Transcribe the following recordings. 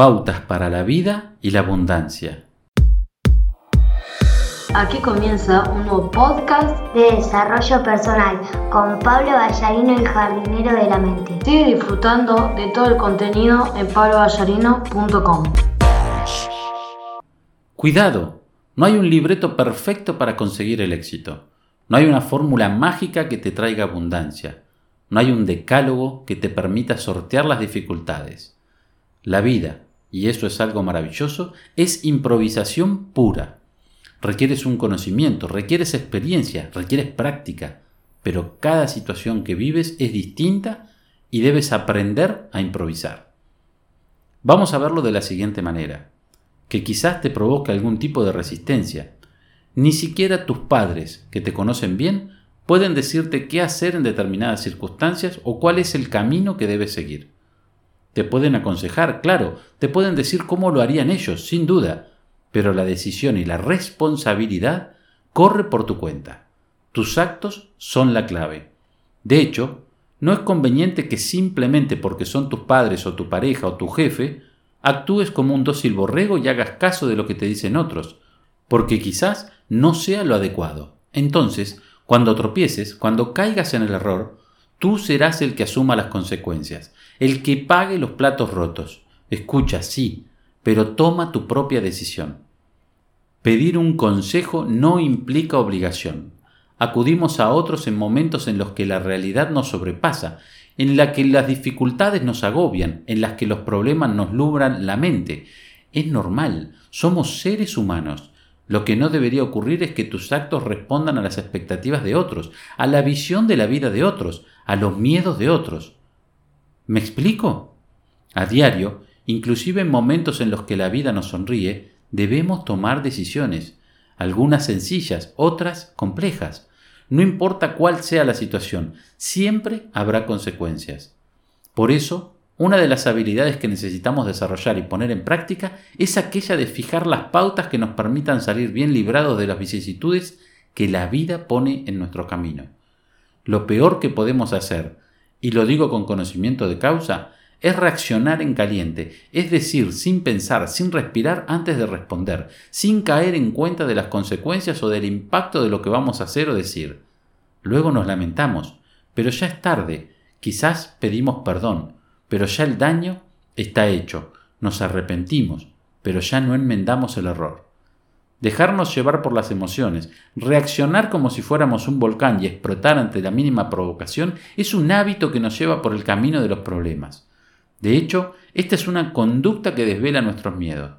Pautas para la vida y la abundancia. Aquí comienza un nuevo podcast de desarrollo personal con Pablo Ballarino, el jardinero de la mente. Sigue disfrutando de todo el contenido en pabloballarino.com. Cuidado, no hay un libreto perfecto para conseguir el éxito. No hay una fórmula mágica que te traiga abundancia. No hay un decálogo que te permita sortear las dificultades. La vida, y eso es algo maravilloso, es improvisación pura. Requieres un conocimiento, requieres experiencia, requieres práctica, pero cada situación que vives es distinta y debes aprender a improvisar. Vamos a verlo de la siguiente manera, que quizás te provoque algún tipo de resistencia. Ni siquiera tus padres, que te conocen bien, pueden decirte qué hacer en determinadas circunstancias o cuál es el camino que debes seguir. Te pueden aconsejar, claro, te pueden decir cómo lo harían ellos, sin duda, pero la decisión y la responsabilidad corre por tu cuenta. Tus actos son la clave. De hecho, no es conveniente que simplemente porque son tus padres o tu pareja o tu jefe, actúes como un dócil borrego y hagas caso de lo que te dicen otros, porque quizás no sea lo adecuado. Entonces, cuando tropieces, cuando caigas en el error, tú serás el que asuma las consecuencias, el que pague los platos rotos. Escucha, sí, pero toma tu propia decisión. Pedir un consejo no implica obligación. Acudimos a otros en momentos en los que la realidad nos sobrepasa, en la que las dificultades nos agobian, en las que los problemas nos lubran la mente. Es normal, somos seres humanos lo que no debería ocurrir es que tus actos respondan a las expectativas de otros, a la visión de la vida de otros, a los miedos de otros. ¿Me explico? A diario, inclusive en momentos en los que la vida nos sonríe, debemos tomar decisiones, algunas sencillas, otras complejas. No importa cuál sea la situación, siempre habrá consecuencias. Por eso, una de las habilidades que necesitamos desarrollar y poner en práctica es aquella de fijar las pautas que nos permitan salir bien librados de las vicisitudes que la vida pone en nuestro camino. Lo peor que podemos hacer, y lo digo con conocimiento de causa, es reaccionar en caliente, es decir, sin pensar, sin respirar antes de responder, sin caer en cuenta de las consecuencias o del impacto de lo que vamos a hacer o decir. Luego nos lamentamos, pero ya es tarde, quizás pedimos perdón, pero ya el daño está hecho, nos arrepentimos, pero ya no enmendamos el error. Dejarnos llevar por las emociones, reaccionar como si fuéramos un volcán y explotar ante la mínima provocación es un hábito que nos lleva por el camino de los problemas. De hecho, esta es una conducta que desvela nuestros miedos,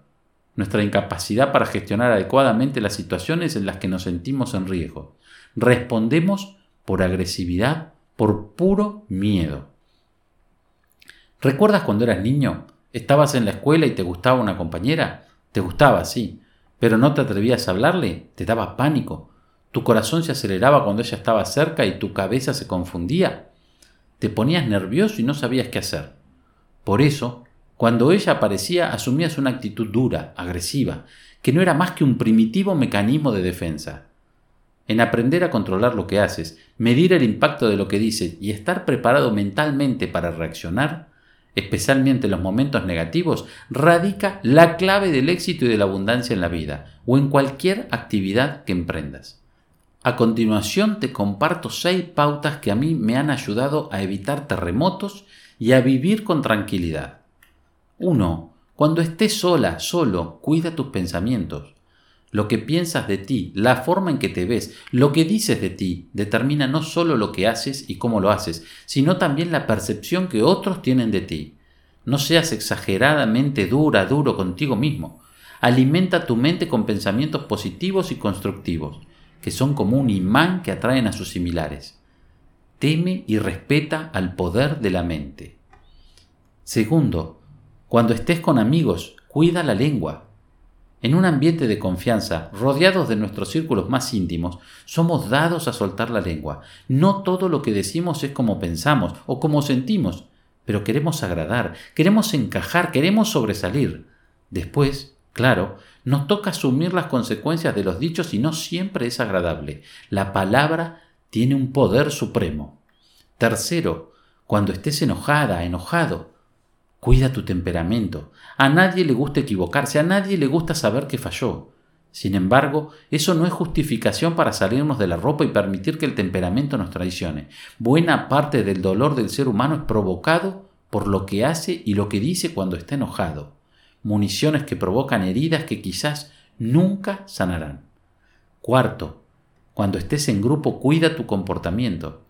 nuestra incapacidad para gestionar adecuadamente las situaciones en las que nos sentimos en riesgo. Respondemos por agresividad, por puro miedo. ¿Recuerdas cuando eras niño? ¿Estabas en la escuela y te gustaba una compañera? Te gustaba, sí, pero no te atrevías a hablarle, te daba pánico. Tu corazón se aceleraba cuando ella estaba cerca y tu cabeza se confundía. Te ponías nervioso y no sabías qué hacer. Por eso, cuando ella aparecía, asumías una actitud dura, agresiva, que no era más que un primitivo mecanismo de defensa. En aprender a controlar lo que haces, medir el impacto de lo que dices y estar preparado mentalmente para reaccionar, especialmente en los momentos negativos, radica la clave del éxito y de la abundancia en la vida o en cualquier actividad que emprendas. A continuación te comparto seis pautas que a mí me han ayudado a evitar terremotos y a vivir con tranquilidad. 1. Cuando estés sola, solo, cuida tus pensamientos. Lo que piensas de ti, la forma en que te ves, lo que dices de ti, determina no solo lo que haces y cómo lo haces, sino también la percepción que otros tienen de ti. No seas exageradamente dura, duro contigo mismo. Alimenta tu mente con pensamientos positivos y constructivos, que son como un imán que atraen a sus similares. Teme y respeta al poder de la mente. Segundo, cuando estés con amigos, cuida la lengua. En un ambiente de confianza, rodeados de nuestros círculos más íntimos, somos dados a soltar la lengua. No todo lo que decimos es como pensamos o como sentimos, pero queremos agradar, queremos encajar, queremos sobresalir. Después, claro, nos toca asumir las consecuencias de los dichos y no siempre es agradable. La palabra tiene un poder supremo. Tercero, cuando estés enojada, enojado, Cuida tu temperamento. A nadie le gusta equivocarse, a nadie le gusta saber que falló. Sin embargo, eso no es justificación para salirnos de la ropa y permitir que el temperamento nos traicione. Buena parte del dolor del ser humano es provocado por lo que hace y lo que dice cuando está enojado. Municiones que provocan heridas que quizás nunca sanarán. Cuarto, cuando estés en grupo, cuida tu comportamiento.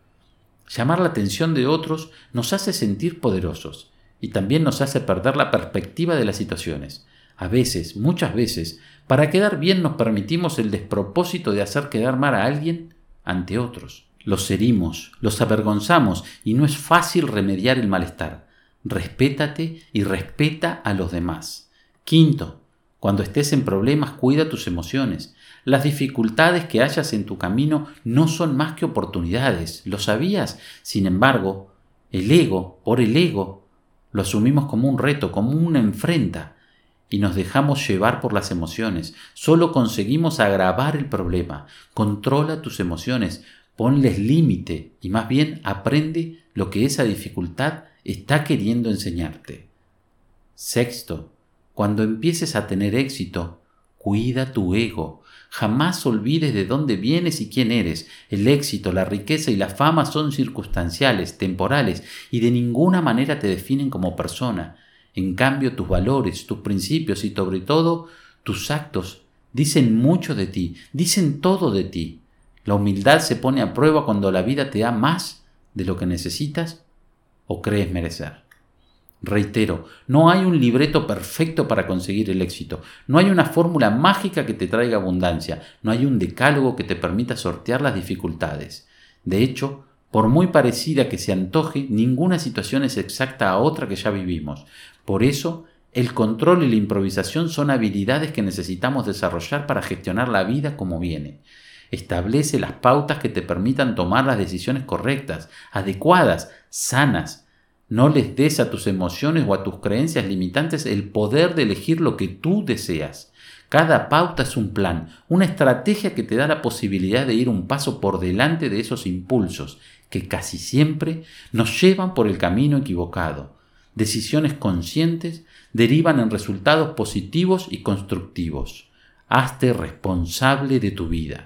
Llamar la atención de otros nos hace sentir poderosos y también nos hace perder la perspectiva de las situaciones. A veces, muchas veces, para quedar bien nos permitimos el despropósito de hacer quedar mal a alguien ante otros. Los herimos, los avergonzamos y no es fácil remediar el malestar. Respétate y respeta a los demás. Quinto, cuando estés en problemas, cuida tus emociones. Las dificultades que hayas en tu camino no son más que oportunidades. ¿Lo sabías? Sin embargo, el ego, por el ego, lo asumimos como un reto, como una enfrenta y nos dejamos llevar por las emociones. Solo conseguimos agravar el problema. Controla tus emociones, ponles límite y más bien aprende lo que esa dificultad está queriendo enseñarte. Sexto, cuando empieces a tener éxito, cuida tu ego. Jamás olvides de dónde vienes y quién eres. El éxito, la riqueza y la fama son circunstanciales, temporales, y de ninguna manera te definen como persona. En cambio, tus valores, tus principios y sobre todo tus actos dicen mucho de ti, dicen todo de ti. La humildad se pone a prueba cuando la vida te da más de lo que necesitas o crees merecer. Reitero, no hay un libreto perfecto para conseguir el éxito, no hay una fórmula mágica que te traiga abundancia, no hay un decálogo que te permita sortear las dificultades. De hecho, por muy parecida que se antoje, ninguna situación es exacta a otra que ya vivimos. Por eso, el control y la improvisación son habilidades que necesitamos desarrollar para gestionar la vida como viene. Establece las pautas que te permitan tomar las decisiones correctas, adecuadas, sanas. No les des a tus emociones o a tus creencias limitantes el poder de elegir lo que tú deseas. Cada pauta es un plan, una estrategia que te da la posibilidad de ir un paso por delante de esos impulsos que casi siempre nos llevan por el camino equivocado. Decisiones conscientes derivan en resultados positivos y constructivos. Hazte responsable de tu vida.